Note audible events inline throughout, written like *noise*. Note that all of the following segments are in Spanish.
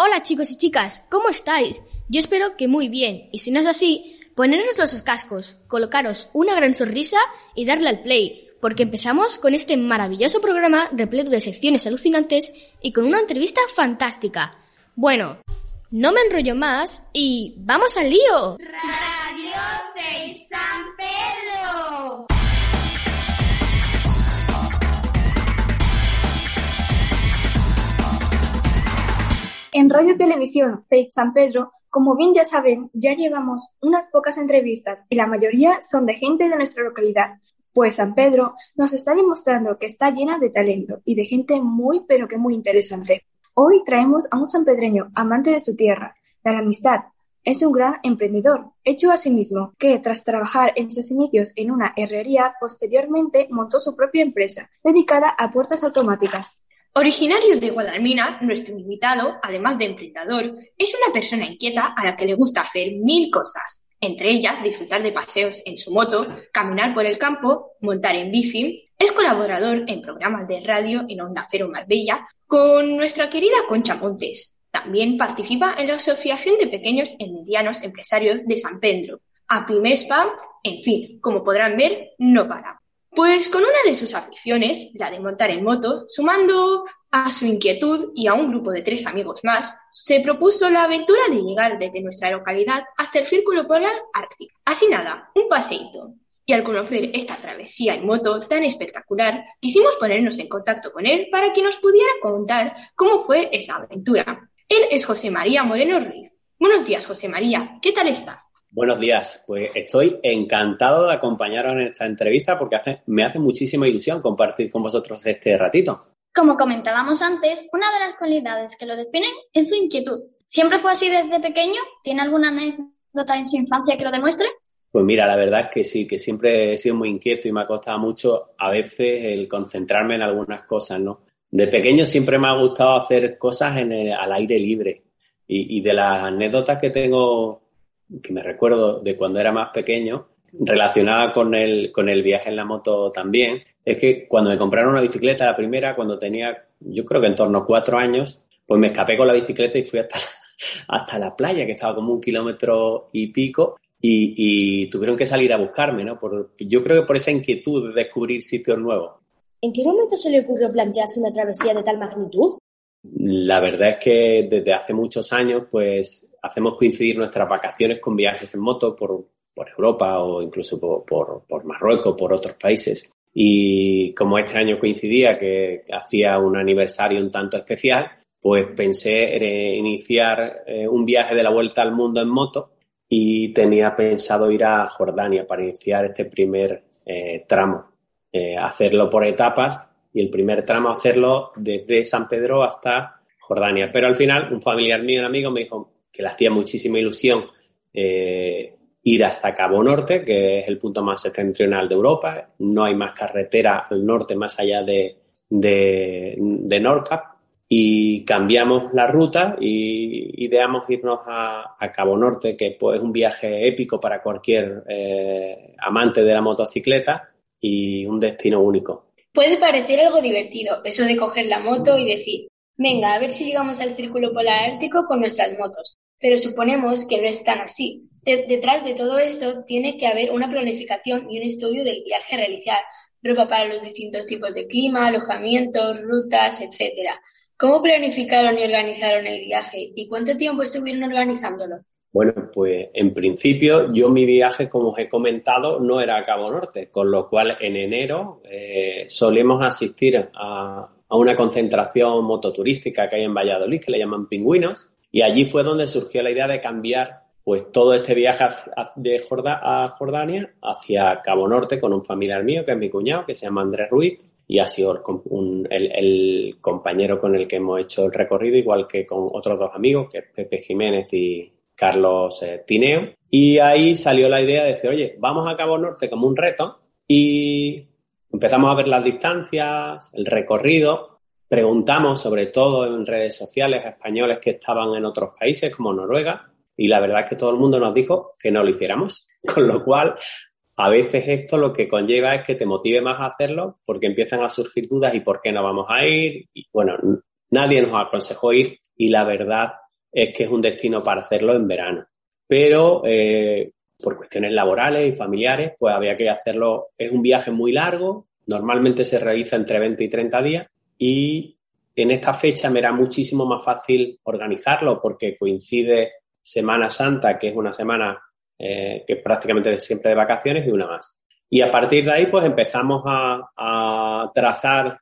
Hola chicos y chicas, ¿cómo estáis? Yo espero que muy bien, y si no es así, poneros los cascos, colocaros una gran sonrisa y darle al play, porque empezamos con este maravilloso programa repleto de secciones alucinantes y con una entrevista fantástica. Bueno, no me enrollo más y ¡vamos al lío! Radio San Pedro. Radio Televisión Tape San Pedro, como bien ya saben, ya llevamos unas pocas entrevistas y la mayoría son de gente de nuestra localidad, pues San Pedro nos está demostrando que está llena de talento y de gente muy pero que muy interesante. Hoy traemos a un sanpedreño amante de su tierra, de la amistad. Es un gran emprendedor, hecho a sí mismo, que tras trabajar en sus inicios en una herrería, posteriormente montó su propia empresa, dedicada a puertas automáticas. Originario de Guadalmina, nuestro invitado, además de emprendedor, es una persona inquieta a la que le gusta hacer mil cosas, entre ellas disfrutar de paseos en su moto, caminar por el campo, montar en bici. Es colaborador en programas de radio en Onda Cero Marbella con nuestra querida Concha Montes. También participa en la Asociación de Pequeños y Medianos Empresarios de San Pedro, APIMESPA, en fin, como podrán ver, no para. Pues con una de sus aficiones, la de montar en moto, sumando a su inquietud y a un grupo de tres amigos más, se propuso la aventura de llegar desde nuestra localidad hasta el Círculo Polar Ártico. Así nada, un paseíto. Y al conocer esta travesía en moto tan espectacular, quisimos ponernos en contacto con él para que nos pudiera contar cómo fue esa aventura. Él es José María Moreno Ruiz. Buenos días, José María. ¿Qué tal está? Buenos días, pues estoy encantado de acompañaros en esta entrevista porque hace, me hace muchísima ilusión compartir con vosotros este ratito. Como comentábamos antes, una de las cualidades que lo definen es su inquietud. ¿Siempre fue así desde pequeño? ¿Tiene alguna anécdota en su infancia que lo demuestre? Pues mira, la verdad es que sí, que siempre he sido muy inquieto y me ha costado mucho a veces el concentrarme en algunas cosas, ¿no? De pequeño siempre me ha gustado hacer cosas en el, al aire libre y, y de las anécdotas que tengo que me recuerdo de cuando era más pequeño, relacionada con el, con el viaje en la moto también, es que cuando me compraron una bicicleta, la primera, cuando tenía, yo creo que en torno a cuatro años, pues me escapé con la bicicleta y fui hasta, *laughs* hasta la playa, que estaba como un kilómetro y pico, y, y tuvieron que salir a buscarme, ¿no? Por, yo creo que por esa inquietud de descubrir sitios nuevos. ¿En qué momento se le ocurrió plantearse una travesía de tal magnitud? La verdad es que desde hace muchos años, pues hacemos coincidir nuestras vacaciones con viajes en moto por, por Europa o incluso por, por, por, Marruecos, por otros países. Y como este año coincidía que hacía un aniversario un tanto especial, pues pensé en iniciar eh, un viaje de la vuelta al mundo en moto y tenía pensado ir a Jordania para iniciar este primer eh, tramo, eh, hacerlo por etapas y el primer tramo hacerlo desde San Pedro hasta Jordania. Pero al final un familiar mío, un amigo, me dijo que le hacía muchísima ilusión eh, ir hasta Cabo Norte, que es el punto más septentrional de Europa. No hay más carretera al norte más allá de, de, Nordcap. Y cambiamos la ruta y ideamos irnos a, a, Cabo Norte, que pues, es un viaje épico para cualquier eh, amante de la motocicleta y un destino único. Puede parecer algo divertido eso de coger la moto y decir, venga, a ver si llegamos al círculo polar ártico con nuestras motos. Pero suponemos que no es tan así. De detrás de todo esto tiene que haber una planificación y un estudio del viaje a realizar, ropa para los distintos tipos de clima, alojamientos, rutas, etcétera. ¿Cómo planificaron y organizaron el viaje y cuánto tiempo estuvieron organizándolo? Bueno, pues en principio yo mi viaje, como os he comentado, no era a Cabo Norte, con lo cual en enero eh, solemos asistir a, a, una concentración mototurística que hay en Valladolid, que le llaman Pingüinos, y allí fue donde surgió la idea de cambiar pues todo este viaje de a Jordania hacia Cabo Norte con un familiar mío, que es mi cuñado, que se llama Andrés Ruiz, y ha sido el, compañero con el que hemos hecho el recorrido, igual que con otros dos amigos, que es Pepe Jiménez y, Carlos eh, Tineo. Y ahí salió la idea de decir, oye, vamos a Cabo Norte como un reto y empezamos a ver las distancias, el recorrido, preguntamos sobre todo en redes sociales españoles que estaban en otros países como Noruega y la verdad es que todo el mundo nos dijo que no lo hiciéramos, *laughs* con lo cual a veces esto lo que conlleva es que te motive más a hacerlo porque empiezan a surgir dudas y por qué no vamos a ir. Y bueno, nadie nos aconsejó ir y la verdad es que es un destino para hacerlo en verano. Pero eh, por cuestiones laborales y familiares, pues había que hacerlo. Es un viaje muy largo, normalmente se realiza entre 20 y 30 días y en esta fecha me era muchísimo más fácil organizarlo porque coincide Semana Santa, que es una semana eh, que es prácticamente siempre de vacaciones, y una más. Y a partir de ahí, pues empezamos a, trazar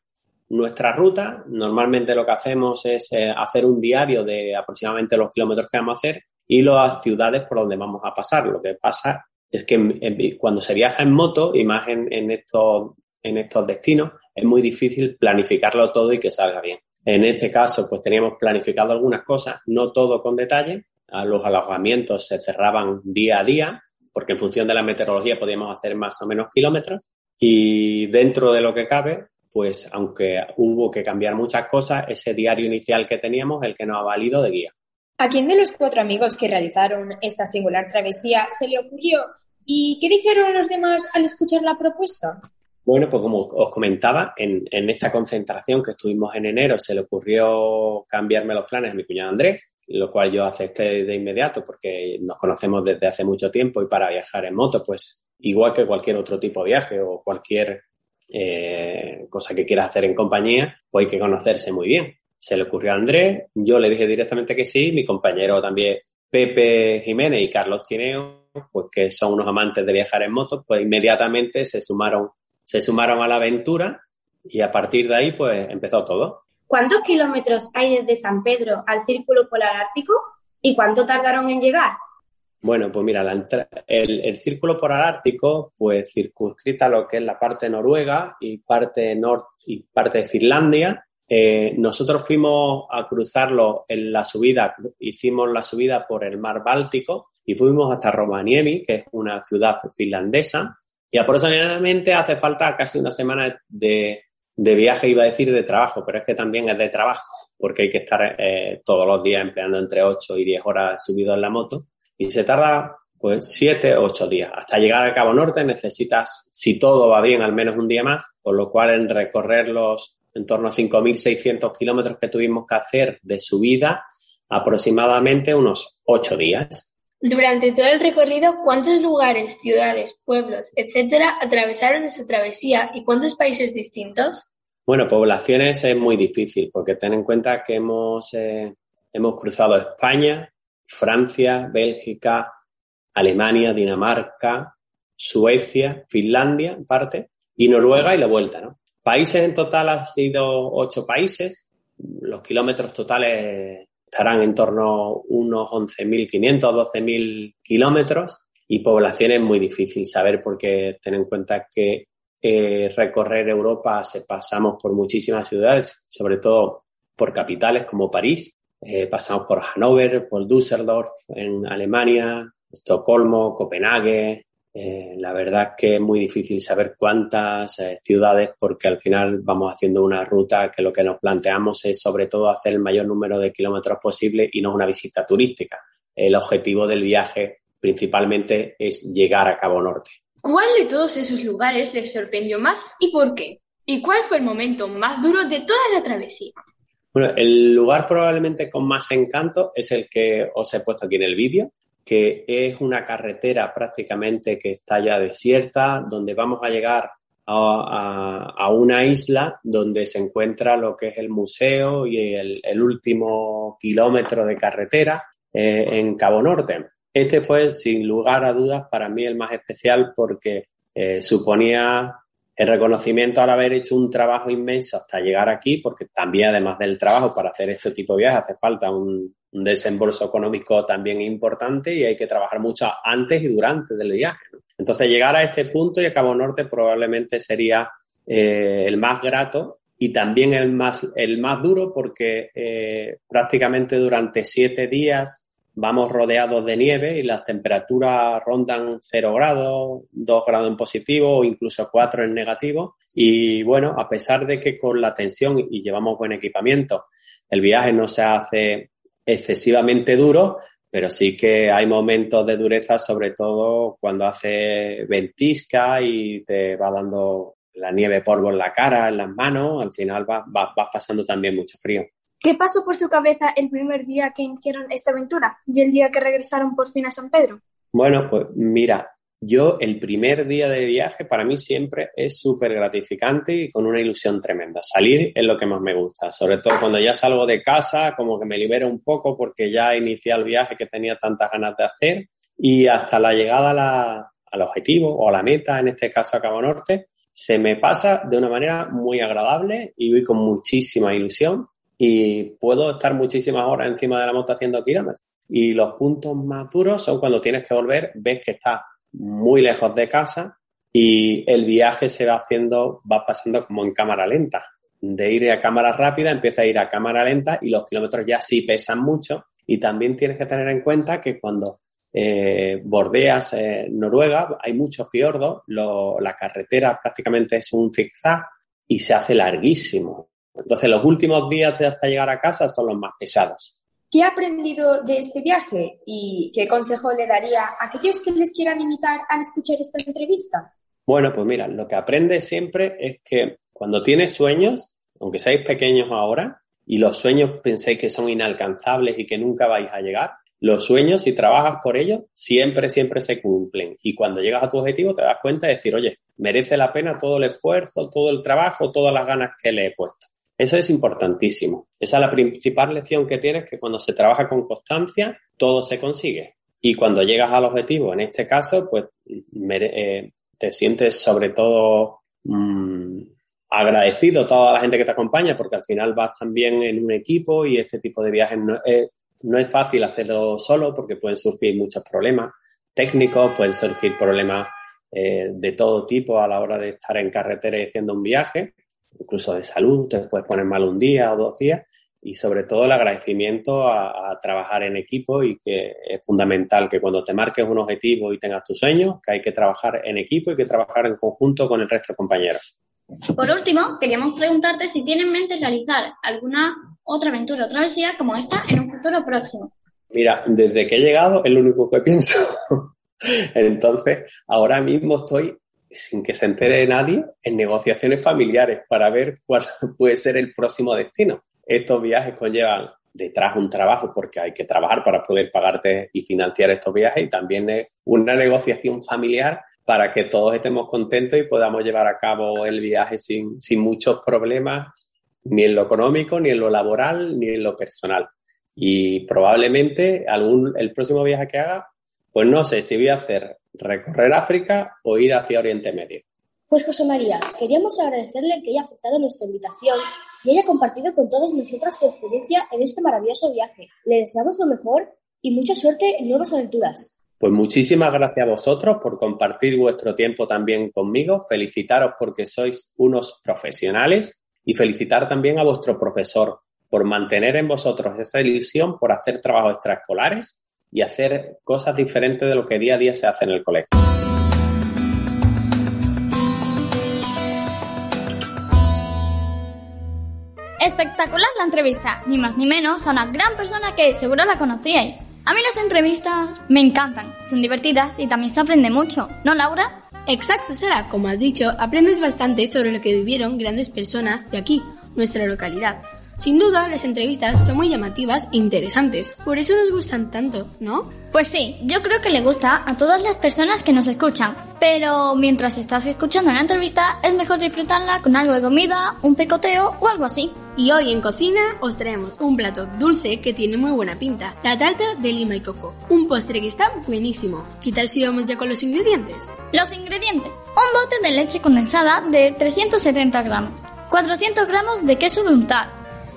nuestra ruta. Normalmente lo que hacemos es eh, hacer un diario de aproximadamente los kilómetros que vamos a hacer y las ciudades por donde vamos a pasar. Lo que pasa es que cuando se viaja en moto y más en, en, estos, en estos destinos, es muy difícil planificarlo todo y que salga bien. En este caso, pues teníamos planificado algunas cosas, no todo con detalle. Los alojamientos se cerraban día a día, porque en función de la meteorología podíamos hacer más o menos kilómetros. Y dentro de lo que cabe, pues aunque hubo que cambiar muchas cosas, ese diario inicial que teníamos, el que nos ha valido de guía. ¿A quién de los cuatro amigos que realizaron esta singular travesía se le ocurrió y qué dijeron los demás al escuchar la propuesta? Bueno, pues como os comentaba, en, esta concentración que estuvimos en enero se le ocurrió cambiarme los planes a mi cuñado Andrés, lo cual yo acepté de inmediato porque nos conocemos desde hace mucho tiempo y para viajar en moto, pues igual que cualquier otro tipo de viaje o cualquier eh, cosa que quieras hacer en compañía, pues hay que conocerse muy bien. Se le ocurrió a Andrés, yo le dije directamente que sí, mi compañero también Pepe Jiménez y Carlos Tineo, pues que son unos amantes de viajar en moto, pues inmediatamente se sumaron, se sumaron a la aventura y a partir de ahí pues empezó todo. ¿Cuántos kilómetros hay desde San Pedro al Círculo Polar Ártico y cuánto tardaron en llegar? Bueno, pues mira, el, círculo polar ártico, pues circunscrita lo que es la parte noruega y parte norte y parte de Finlandia. Eh, nosotros fuimos a cruzarlo en la subida, hicimos la subida por el mar Báltico y fuimos hasta Rovaniemi, que es una ciudad finlandesa. Y aproximadamente hace falta casi una semana de, viaje, iba a decir de trabajo, pero es que también es de trabajo, porque hay que estar eh, todos los días empleando entre 8 y 10 horas subido en la moto y se tarda pues siete o ocho días. Hasta llegar a Cabo Norte necesitas, si todo va bien, al menos un día más, con lo cual en recorrer los en torno a 5.600 kilómetros que tuvimos que hacer de subida, aproximadamente unos ocho días. Durante todo el recorrido, ¿cuántos lugares, ciudades, pueblos, etcétera, atravesaron esa travesía y cuántos países distintos? Bueno, poblaciones es muy difícil porque ten en cuenta que hemos, eh, hemos cruzado España, Francia, Bélgica, Alemania, Dinamarca, Suecia, Finlandia, en parte, y Noruega y la vuelta, ¿no? Países en total han sido ocho países. Los kilómetros totales estarán en torno a unos 11.500, 12.000 kilómetros y poblaciones muy difícil saber porque ten en cuenta que eh, recorrer Europa se pasamos por muchísimas ciudades, sobre todo por capitales como París, eh, pasamos por Hannover, por Düsseldorf en Alemania, Estocolmo, Copenhague. Eh, la verdad que es muy difícil saber cuántas eh, ciudades porque al final vamos haciendo una ruta que lo que nos planteamos es sobre todo hacer el mayor número de kilómetros posible y no una visita turística. El objetivo del viaje principalmente es llegar a Cabo Norte. ¿Cuál de todos esos lugares les sorprendió más y por qué? ¿Y cuál fue el momento más duro de toda la travesía? Bueno, el lugar probablemente con más encanto es el que os he puesto aquí en el vídeo, que es una carretera prácticamente que está ya desierta, donde vamos a llegar a, una isla donde se encuentra lo que es el museo y el, último kilómetro de carretera eh, en Cabo Norte. Este fue, sin lugar a dudas, para mí el más especial porque eh, suponía el reconocimiento al haber hecho un trabajo inmenso hasta llegar aquí, porque también además del trabajo para hacer este tipo de viajes hace falta un, desembolso económico también importante y hay que trabajar mucho antes y durante del viaje. Entonces llegar a este punto y a Cabo Norte probablemente sería eh, el más grato y también el más, el más duro porque eh, prácticamente durante siete días vamos rodeados de nieve y las temperaturas rondan 0 grados, 2 grados en positivo o incluso 4 en negativo. Y bueno, a pesar de que con la tensión y llevamos buen equipamiento, el viaje no se hace excesivamente duro, pero sí que hay momentos de dureza, sobre todo cuando hace ventisca y te va dando la nieve polvo en la cara, en las manos, al final vas, vas, pasando también mucho frío. ¿Qué pasó por su cabeza el primer día que iniciaron esta aventura y el día que regresaron por fin a San Pedro? Bueno, pues mira, yo el primer día de viaje para mí siempre es súper gratificante y con una ilusión tremenda. Salir es lo que más me gusta, sobre todo cuando ya salgo de casa, como que me libero un poco porque ya inicié el viaje que tenía tantas ganas de hacer y hasta la llegada al objetivo o a la meta, en este caso a Cabo Norte, se me pasa de una manera muy agradable y voy con muchísima ilusión y puedo estar muchísimas horas encima de la moto haciendo kilómetros. Y los puntos más duros son cuando tienes que volver, ves que estás muy lejos de casa y el viaje se va haciendo, va pasando como en cámara lenta. De ir a cámara rápida empieza a ir a cámara lenta y los kilómetros ya sí pesan mucho. Y también tienes que tener en cuenta que cuando eh, bordeas eh, Noruega hay muchos fiordos, la carretera prácticamente es un zigzag y se hace larguísimo. Entonces, los últimos días de hasta llegar a casa son los más pesados. ¿Qué ha aprendido de este viaje y qué consejo le daría a aquellos que les quieran imitar al escuchar esta entrevista? Bueno, pues mira, lo que aprendes siempre es que cuando tienes sueños, aunque seáis pequeños ahora, y los sueños penséis que son inalcanzables y que nunca vais a llegar, los sueños, si trabajas por ellos, siempre, siempre se cumplen. Y cuando llegas a tu objetivo te das cuenta de decir, oye, merece la pena todo el esfuerzo, todo el trabajo, todas las ganas que le he puesto. Eso es importantísimo. Esa es la principal lección que tienes, que cuando se trabaja con constancia, todo se consigue. Y cuando llegas al objetivo, en este caso, pues eh, te sientes sobre todo mmm, agradecido a toda la gente que te acompaña, porque al final vas también en un equipo y este tipo de viajes no es, no es fácil hacerlo solo porque pueden surgir muchos problemas técnicos, pueden surgir problemas eh, de todo tipo a la hora de estar en carretera y haciendo un viaje incluso de salud, te puedes poner mal un día o dos días y sobre todo el agradecimiento a, a, trabajar en equipo y que es fundamental que cuando te marques un objetivo y tengas tus sueños, que hay que trabajar en equipo y que trabajar en conjunto con el resto de compañeros. Por último, queríamos preguntarte si tienes en mente realizar alguna otra aventura o travesía como esta en un futuro próximo. Mira, desde que he llegado es lo único que pienso. *laughs* Entonces, ahora mismo estoy sin que se entere nadie, en negociaciones familiares para ver cuál *laughs* puede ser el próximo destino. Estos viajes conllevan detrás un trabajo porque hay que trabajar para poder pagarte y financiar estos viajes y también es una negociación familiar para que todos estemos contentos y podamos llevar a cabo el viaje sin, sin muchos problemas, ni en lo económico, ni en lo laboral, ni en lo personal. Y probablemente algún, el próximo viaje que haga, pues no sé si voy a hacer recorrer África o ir hacia Oriente Medio. Pues José María, queríamos agradecerle que haya aceptado nuestra invitación y haya compartido con todos nosotros su experiencia en este maravilloso viaje. Le deseamos lo mejor y mucha suerte en nuevas aventuras. Pues muchísimas gracias a vosotros por compartir vuestro tiempo también conmigo, felicitaros porque sois unos profesionales y felicitar también a vuestro profesor por mantener en vosotros esa ilusión por hacer trabajos extraescolares y hacer cosas diferentes de lo que día a día se hace en el colegio. Espectacular la entrevista, ni más ni menos a una gran persona que seguro la conocíais. A mí las entrevistas me encantan, son divertidas y también se aprende mucho, ¿no, Laura? Exacto, Sara. Como has dicho, aprendes bastante sobre lo que vivieron grandes personas de aquí, nuestra localidad. Sin duda, las entrevistas son muy llamativas e interesantes, por eso nos gustan tanto, ¿no? Pues sí, yo creo que le gusta a todas las personas que nos escuchan, pero mientras estás escuchando la entrevista es mejor disfrutarla con algo de comida, un picoteo o algo así. Y hoy en cocina os traemos un plato dulce que tiene muy buena pinta, la tarta de lima y coco, un postre que está buenísimo. ¿Qué tal si vamos ya con los ingredientes? Los ingredientes, un bote de leche condensada de 370 gramos, 400 gramos de queso de untar,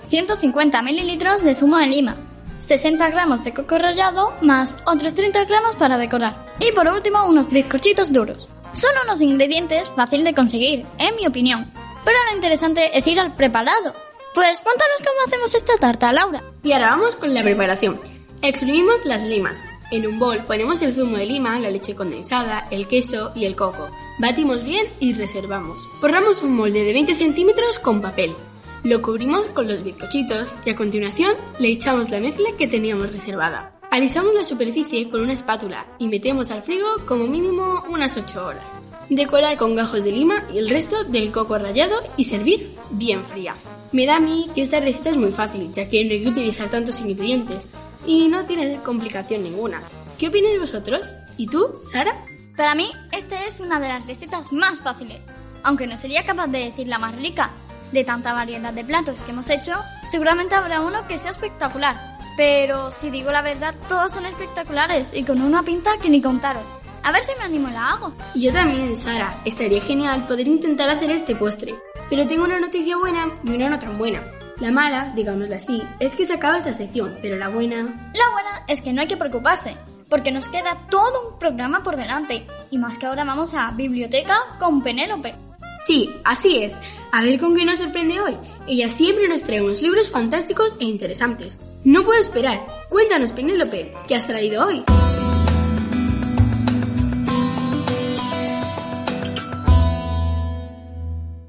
150 mililitros de zumo de lima, 60 gramos de coco rallado más otros 30 gramos para decorar. Y por último unos bizcochitos duros. Son unos ingredientes fácil de conseguir, en mi opinión. Pero lo interesante es ir al preparado. Pues cuéntanos cómo hacemos esta tarta, Laura. Y ahora vamos con la preparación. Exprimimos las limas. En un bol ponemos el zumo de lima, la leche condensada, el queso y el coco. Batimos bien y reservamos. Forramos un molde de 20 centímetros con papel. Lo cubrimos con los bizcochitos y a continuación le echamos la mezcla que teníamos reservada. Alisamos la superficie con una espátula y metemos al frigo como mínimo unas 8 horas. Decorar con gajos de lima y el resto del coco rallado y servir bien fría. Me da a mí que esta receta es muy fácil, ya que no hay que utilizar tantos ingredientes y no tiene complicación ninguna. ¿Qué opináis vosotros? ¿Y tú, Sara? Para mí, esta es una de las recetas más fáciles, aunque no sería capaz de decir la más rica. De tanta variedad de platos que hemos hecho, seguramente habrá uno que sea espectacular. Pero si digo la verdad, todos son espectaculares y con una pinta que ni contaros. A ver si me animo y la hago. Yo también, Sara. Estaría genial poder intentar hacer este postre. Pero tengo una noticia buena y una no tan buena. La mala, digámoslo así, es que se acaba esta sección, pero la buena... La buena es que no hay que preocuparse, porque nos queda todo un programa por delante. Y más que ahora vamos a biblioteca con Penélope. Sí, así es. A ver con qué nos sorprende hoy. Ella siempre nos trae unos libros fantásticos e interesantes. No puedo esperar. Cuéntanos, Penélope, ¿qué has traído hoy?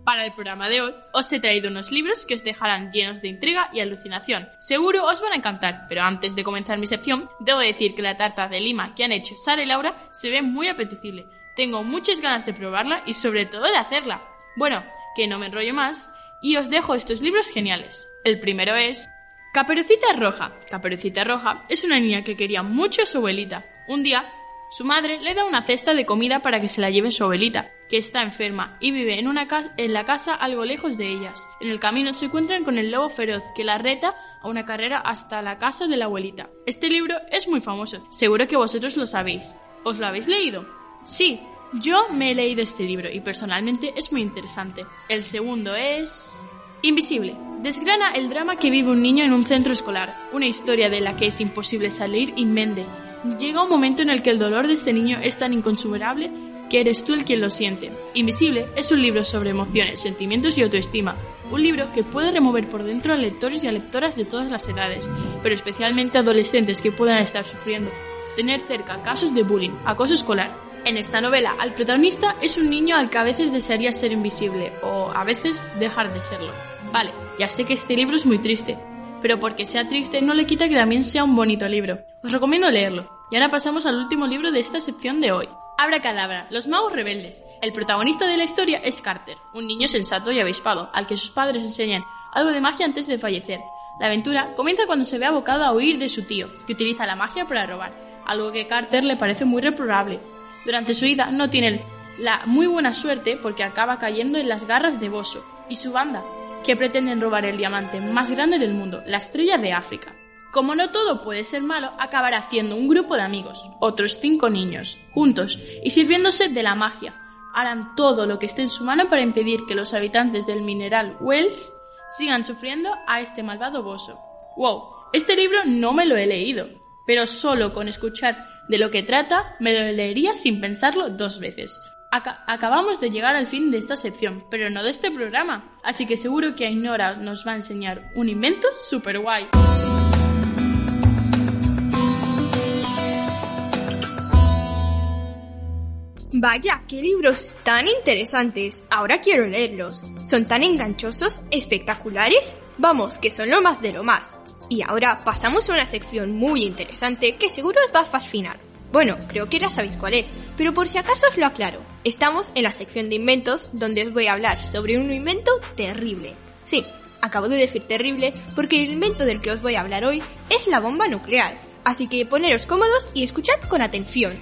Para el programa de hoy os he traído unos libros que os dejarán llenos de intriga y alucinación. Seguro os van a encantar, pero antes de comenzar mi sección, debo decir que la tarta de lima que han hecho Sara y Laura se ve muy apetecible. Tengo muchas ganas de probarla y sobre todo de hacerla. Bueno, que no me enrollo más y os dejo estos libros geniales. El primero es Caperucita Roja. Caperucita Roja es una niña que quería mucho a su abuelita. Un día su madre le da una cesta de comida para que se la lleve su abuelita, que está enferma y vive en, una en la casa algo lejos de ellas. En el camino se encuentran con el lobo feroz que la reta a una carrera hasta la casa de la abuelita. Este libro es muy famoso, seguro que vosotros lo sabéis. ¿Os lo habéis leído? Sí, yo me he leído este libro y personalmente es muy interesante. El segundo es... Invisible. Desgrana el drama que vive un niño en un centro escolar, una historia de la que es imposible salir inmende Llega un momento en el que el dolor de este niño es tan inconsumerable que eres tú el quien lo siente. Invisible es un libro sobre emociones, sentimientos y autoestima. Un libro que puede remover por dentro a lectores y a lectoras de todas las edades, pero especialmente adolescentes que puedan estar sufriendo. Tener cerca casos de bullying, acoso escolar. En esta novela, al protagonista es un niño al que a veces desearía ser invisible o a veces dejar de serlo. Vale, ya sé que este libro es muy triste, pero porque sea triste no le quita que también sea un bonito libro. Os recomiendo leerlo. Y ahora pasamos al último libro de esta sección de hoy. Abra Cadabra, los magos rebeldes. El protagonista de la historia es Carter, un niño sensato y avispado, al que sus padres enseñan algo de magia antes de fallecer. La aventura comienza cuando se ve abocado a huir de su tío, que utiliza la magia para robar, algo que a Carter le parece muy reprobable. Durante su ida no tiene la muy buena suerte porque acaba cayendo en las garras de Bosso y su banda, que pretenden robar el diamante más grande del mundo, la estrella de África. Como no todo puede ser malo, acabará haciendo un grupo de amigos, otros cinco niños, juntos y sirviéndose de la magia. Harán todo lo que esté en su mano para impedir que los habitantes del mineral Wells sigan sufriendo a este malvado boso. Wow, este libro no me lo he leído, pero solo con escuchar de lo que trata me lo leería sin pensarlo dos veces acabamos de llegar al fin de esta sección, pero no de este programa, así que seguro que Ainora nos va a enseñar un invento super guay. Vaya, qué libros tan interesantes. Ahora quiero leerlos. ¿Son tan enganchosos, espectaculares? Vamos, que son lo más de lo más. Y ahora pasamos a una sección muy interesante que seguro os va a fascinar. Bueno, creo que ya sabéis cuál es, pero por si acaso os lo aclaro. Estamos en la sección de inventos donde os voy a hablar sobre un invento terrible. Sí, acabo de decir terrible porque el invento del que os voy a hablar hoy es la bomba nuclear. Así que poneros cómodos y escuchad con atención.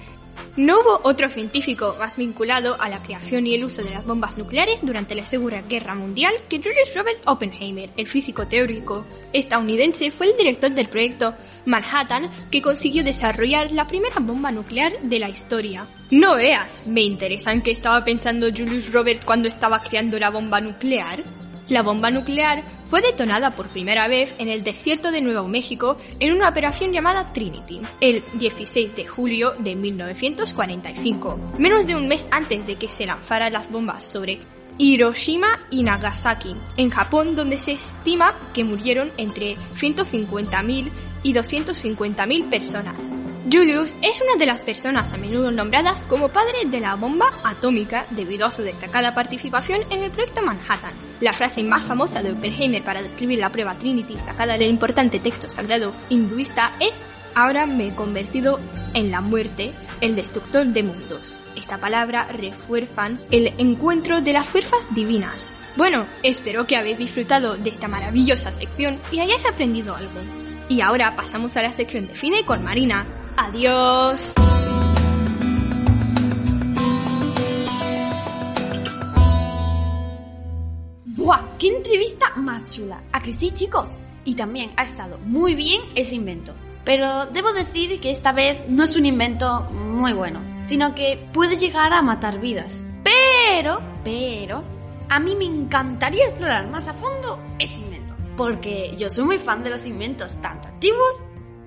No hubo otro científico más vinculado a la creación y el uso de las bombas nucleares durante la Segunda Guerra Mundial que Julius Robert Oppenheimer, el físico teórico estadounidense, fue el director del proyecto Manhattan que consiguió desarrollar la primera bomba nuclear de la historia. No veas, me interesa en qué estaba pensando Julius Robert cuando estaba creando la bomba nuclear. La bomba nuclear fue detonada por primera vez en el desierto de Nuevo México en una operación llamada Trinity, el 16 de julio de 1945, menos de un mes antes de que se lanzaran las bombas sobre Hiroshima y Nagasaki, en Japón, donde se estima que murieron entre 150.000 y 250.000 personas. Julius es una de las personas a menudo nombradas como padre de la bomba atómica debido a su destacada participación en el proyecto Manhattan. La frase más famosa de Oppenheimer para describir la prueba Trinity sacada del importante texto sagrado hinduista es Ahora me he convertido en la muerte, el destructor de mundos. Esta palabra refuerzan el encuentro de las fuerzas divinas. Bueno, espero que habéis disfrutado de esta maravillosa sección y hayáis aprendido algo. Y ahora pasamos a la sección de cine con Marina. Adiós. ¡Buah! ¡Qué entrevista más chula! ¿A que sí, chicos? Y también ha estado muy bien ese invento. Pero debo decir que esta vez no es un invento muy bueno, sino que puede llegar a matar vidas. Pero, pero, a mí me encantaría explorar más a fondo ese invento. Porque yo soy muy fan de los inventos, tanto antiguos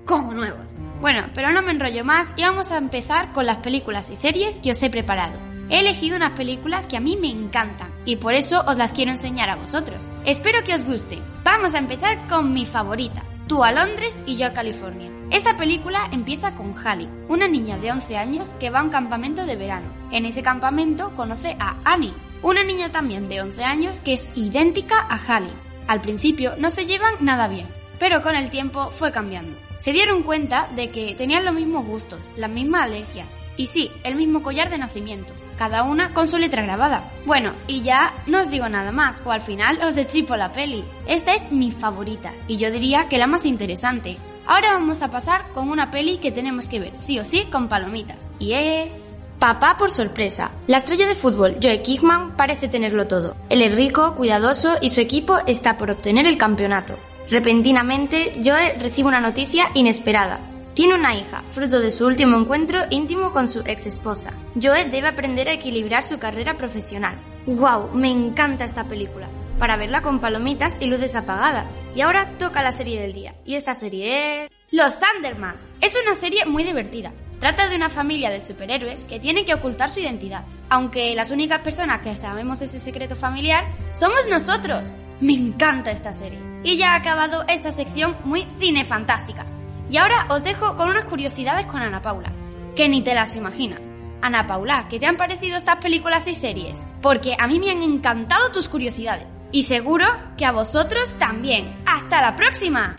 como nuevos. Bueno, pero no me enrollo más y vamos a empezar con las películas y series que os he preparado. He elegido unas películas que a mí me encantan y por eso os las quiero enseñar a vosotros. Espero que os guste. Vamos a empezar con mi favorita, Tú a Londres y yo a California. Esta película empieza con Hallie, una niña de 11 años que va a un campamento de verano. En ese campamento conoce a Annie, una niña también de 11 años que es idéntica a Hallie. Al principio no se llevan nada bien, pero con el tiempo fue cambiando. Se dieron cuenta de que tenían los mismos gustos, las mismas alergias y sí, el mismo collar de nacimiento, cada una con su letra grabada. Bueno, y ya no os digo nada más, o al final os estripo la peli. Esta es mi favorita y yo diría que la más interesante. Ahora vamos a pasar con una peli que tenemos que ver sí o sí con palomitas y es... Papá por sorpresa. La estrella de fútbol, Joe Kickman, parece tenerlo todo. Él es rico, cuidadoso y su equipo está por obtener el campeonato. Repentinamente, Joe recibe una noticia inesperada. Tiene una hija, fruto de su último encuentro íntimo con su ex esposa. Joe debe aprender a equilibrar su carrera profesional. ¡Wow! Me encanta esta película. Para verla con palomitas y luces apagadas. Y ahora toca la serie del día. Y esta serie es... Los Thundermans. Es una serie muy divertida. Trata de una familia de superhéroes que tienen que ocultar su identidad. Aunque las únicas personas que sabemos ese secreto familiar somos nosotros. Me encanta esta serie. Y ya ha acabado esta sección muy cinefantástica. Y ahora os dejo con unas curiosidades con Ana Paula, que ni te las imaginas. Ana Paula, ¿qué te han parecido estas películas y series? Porque a mí me han encantado tus curiosidades. Y seguro que a vosotros también. ¡Hasta la próxima!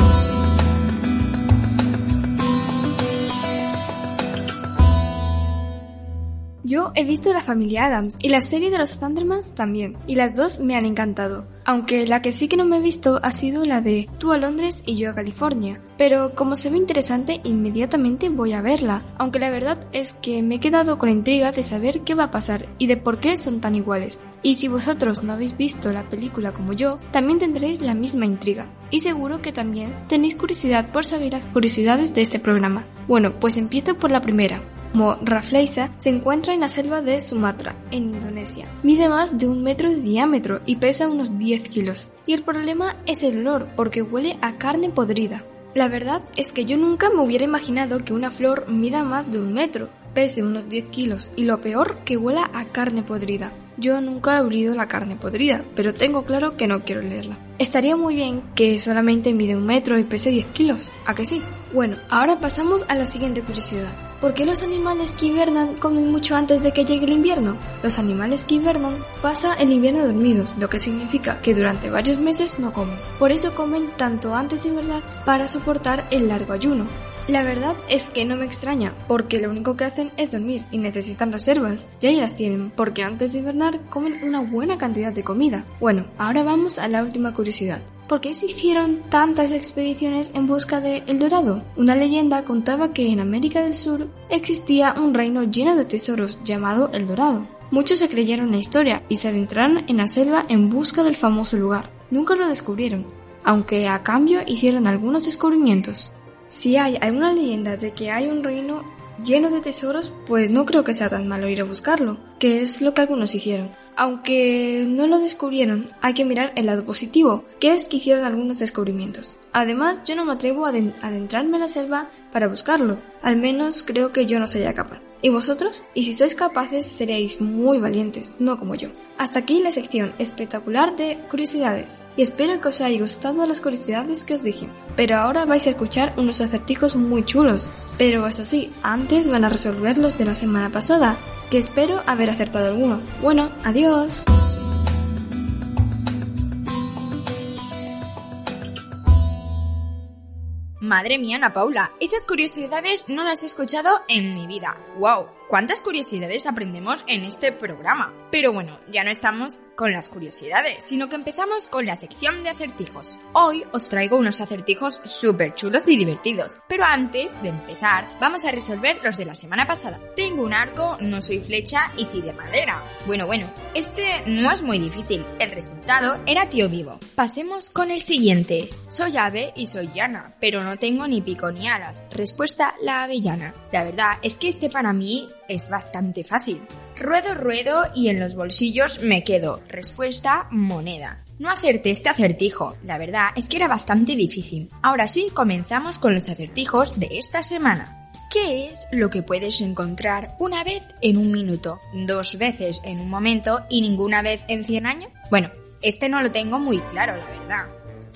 Yo he visto la familia Adams y la serie de los Thundermans también, y las dos me han encantado. Aunque la que sí que no me he visto ha sido la de Tú a Londres y yo a California. Pero como se ve interesante, inmediatamente voy a verla. Aunque la verdad es que me he quedado con la intriga de saber qué va a pasar y de por qué son tan iguales. Y si vosotros no habéis visto la película como yo, también tendréis la misma intriga. Y seguro que también tenéis curiosidad por saber las curiosidades de este programa. Bueno, pues empiezo por la primera. Mo Rafleisa se encuentra en la selva de Sumatra, en Indonesia. Mide más de un metro de diámetro y pesa unos 10 kilos. Y el problema es el olor, porque huele a carne podrida. La verdad es que yo nunca me hubiera imaginado que una flor mida más de un metro, pese unos 10 kilos y lo peor que huela a carne podrida. Yo nunca he olido la carne podrida, pero tengo claro que no quiero leerla. Estaría muy bien que solamente mide un metro y pese 10 kilos, ¿a que sí? Bueno, ahora pasamos a la siguiente curiosidad. ¿Por qué los animales que hibernan comen mucho antes de que llegue el invierno? Los animales que hibernan pasan el invierno dormidos, lo que significa que durante varios meses no comen. Por eso comen tanto antes de hibernar para soportar el largo ayuno. La verdad es que no me extraña, porque lo único que hacen es dormir y necesitan reservas. Y ahí las tienen, porque antes de hibernar comen una buena cantidad de comida. Bueno, ahora vamos a la última curiosidad. ¿Por qué se hicieron tantas expediciones en busca de El Dorado? Una leyenda contaba que en América del Sur existía un reino lleno de tesoros llamado El Dorado. Muchos se creyeron la historia y se adentraron en la selva en busca del famoso lugar. Nunca lo descubrieron, aunque a cambio hicieron algunos descubrimientos. Si hay alguna leyenda de que hay un reino lleno de tesoros, pues no creo que sea tan malo ir a buscarlo, que es lo que algunos hicieron. Aunque no lo descubrieron, hay que mirar el lado positivo, que es que hicieron algunos descubrimientos. Además, yo no me atrevo a adentrarme en la selva para buscarlo, al menos creo que yo no sería capaz. ¿Y vosotros? Y si sois capaces seréis muy valientes, no como yo. Hasta aquí la sección espectacular de curiosidades. Y espero que os haya gustado las curiosidades que os dije. Pero ahora vais a escuchar unos acertijos muy chulos. Pero eso sí, antes van a resolver los de la semana pasada, que espero haber acertado alguno. Bueno, adiós. Madre mía, Ana Paula, esas curiosidades no las he escuchado en mi vida. ¡Wow! ¿Cuántas curiosidades aprendemos en este programa? Pero bueno, ya no estamos con las curiosidades, sino que empezamos con la sección de acertijos. Hoy os traigo unos acertijos súper chulos y divertidos, pero antes de empezar, vamos a resolver los de la semana pasada. Tengo un arco, no soy flecha y sí de madera. Bueno, bueno, este no es muy difícil, el resultado era tío vivo. Pasemos con el siguiente. Soy ave y soy llana, pero no tengo ni pico ni alas. Respuesta la avellana. La verdad es que este para mí es bastante fácil. Ruedo, ruedo y en los bolsillos me quedo. Respuesta, moneda. No acerté este acertijo, la verdad es que era bastante difícil. Ahora sí, comenzamos con los acertijos de esta semana. ¿Qué es lo que puedes encontrar una vez en un minuto, dos veces en un momento y ninguna vez en 100 años? Bueno, este no lo tengo muy claro, la verdad.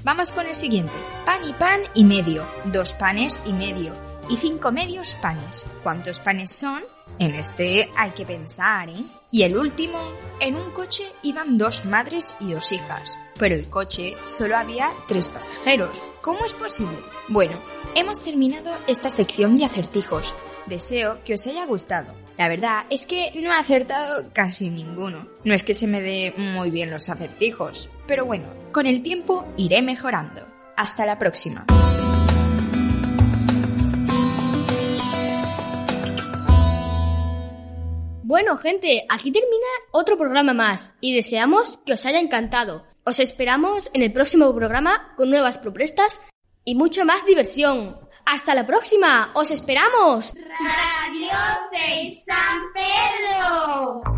Vamos con el siguiente. Pan y pan y medio. Dos panes y medio. Y cinco medios panes. ¿Cuántos panes son? En este hay que pensar, ¿eh? Y el último, en un coche iban dos madres y dos hijas, pero el coche solo había tres pasajeros. ¿Cómo es posible? Bueno, hemos terminado esta sección de acertijos. Deseo que os haya gustado. La verdad es que no he acertado casi ninguno. No es que se me dé muy bien los acertijos, pero bueno, con el tiempo iré mejorando. Hasta la próxima. Bueno, gente, aquí termina otro programa más y deseamos que os haya encantado. Os esperamos en el próximo programa con nuevas propuestas y mucha más diversión. ¡Hasta la próxima! ¡Os esperamos! Radio Safe San Pedro.